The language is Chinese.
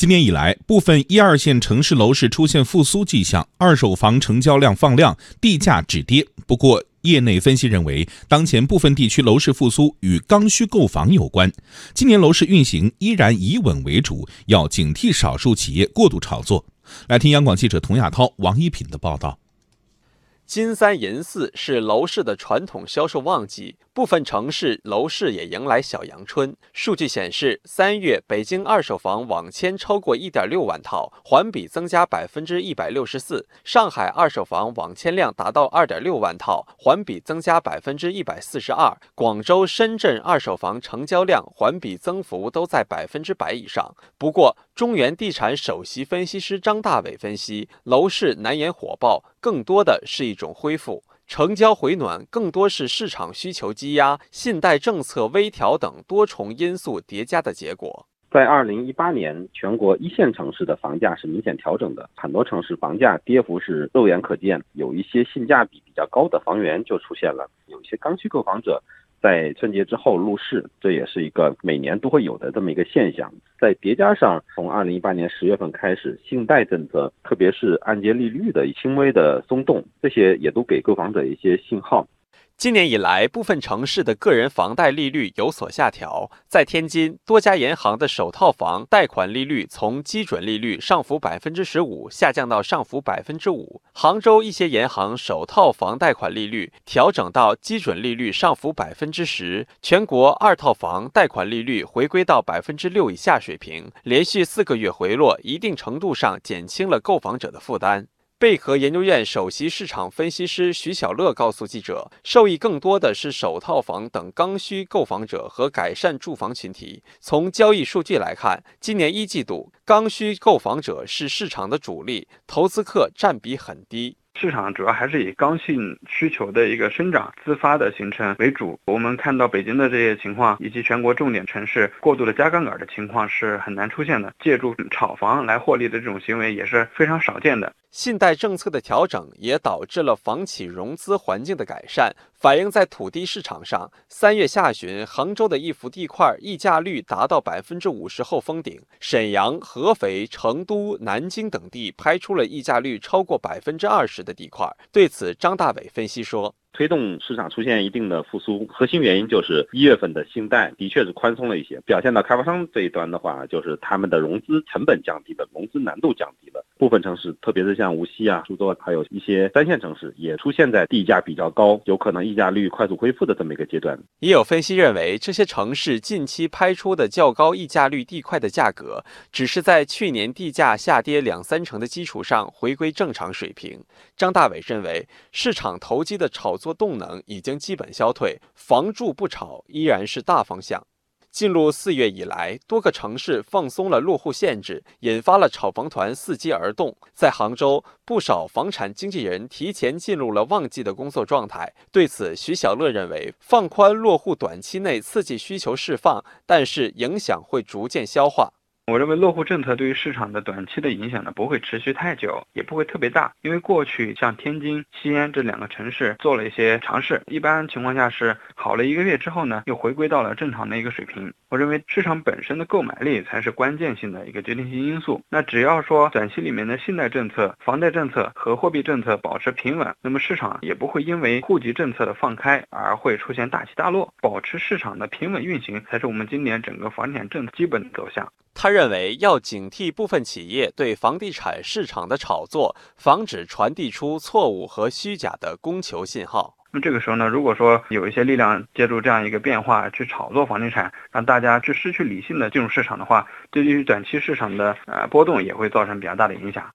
今年以来，部分一二线城市楼市出现复苏迹象，二手房成交量放量，地价止跌。不过，业内分析认为，当前部分地区楼市复苏与刚需购房有关。今年楼市运行依然以稳为主，要警惕少数企业过度炒作。来听央广记者童亚涛、王一品的报道。金三银四是楼市的传统销售旺季，部分城市楼市也迎来小阳春。数据显示，三月北京二手房网签超过一点六万套，环比增加百分之一百六十四；上海二手房网签量达到二点六万套，环比增加百分之一百四十二；广州、深圳二手房成交量环比增幅都在百分之百以上。不过，中原地产首席分析师张大伟分析，楼市难言火爆，更多的是一种恢复，成交回暖更多是市场需求积压、信贷政策微调等多重因素叠加的结果。在二零一八年，全国一线城市的房价是明显调整的，很多城市房价跌幅是肉眼可见，有一些性价比比较高的房源就出现了，有一些刚需购房者。在春节之后入市，这也是一个每年都会有的这么一个现象。再叠加上从二零一八年十月份开始，信贷政策，特别是按揭利率的轻微的松动，这些也都给购房者一些信号。今年以来，部分城市的个人房贷利率有所下调。在天津，多家银行的首套房贷款利率从基准利率上浮百分之十五下降到上浮百分之五。杭州一些银行首套房贷款利率调整到基准利率上浮百分之十。全国二套房贷款利率回归到百分之六以下水平，连续四个月回落，一定程度上减轻了购房者的负担。贝壳研究院首席市场分析师徐小乐告诉记者，受益更多的是首套房等刚需购房者和改善住房群体。从交易数据来看，今年一季度刚需购房者是市场的主力，投资客占比很低。市场主要还是以刚性需求的一个生长、自发的形成为主。我们看到北京的这些情况，以及全国重点城市过度的加杠杆的情况是很难出现的。借助炒房来获利的这种行为也是非常少见的。信贷政策的调整也导致了房企融资环境的改善，反映在土地市场上。三月下旬，杭州的一幅地块溢价率达到百分之五十后封顶，沈阳、合肥、成都、南京等地拍出了溢价率超过百分之二十的地块。对此，张大伟分析说。推动市场出现一定的复苏，核心原因就是一月份的信贷的确是宽松了一些，表现到开发商这一端的话，就是他们的融资成本降低了，融资难度降低了。部分城市，特别是像无锡啊、苏州，还有一些三线城市，也出现在地价比较高，有可能溢价率快速恢复的这么一个阶段。也有分析认为，这些城市近期拍出的较高溢价率地块的价格，只是在去年地价下跌两三成的基础上回归正常水平。张大伟认为，市场投机的炒。作动能已经基本消退，房住不炒依然是大方向。进入四月以来，多个城市放松了落户限制，引发了炒房团伺机而动。在杭州，不少房产经纪人提前进入了旺季的工作状态。对此，徐小乐认为，放宽落户短期内刺激需求释放，但是影响会逐渐消化。我认为落户政策对于市场的短期的影响呢，不会持续太久，也不会特别大。因为过去像天津、西安这两个城市做了一些尝试，一般情况下是好了一个月之后呢，又回归到了正常的一个水平。我认为市场本身的购买力才是关键性的一个决定性因素。那只要说短期里面的信贷政策、房贷政策和货币政策保持平稳，那么市场也不会因为户籍政策的放开而会出现大起大落。保持市场的平稳运行，才是我们今年整个房地产政策基本走向。他认为要警惕部分企业对房地产市场的炒作，防止传递出错误和虚假的供求信号。那这个时候呢，如果说有一些力量借助这样一个变化去炒作房地产，让大家去失去理性的进入市场的话，对于短期市场的呃波动也会造成比较大的影响。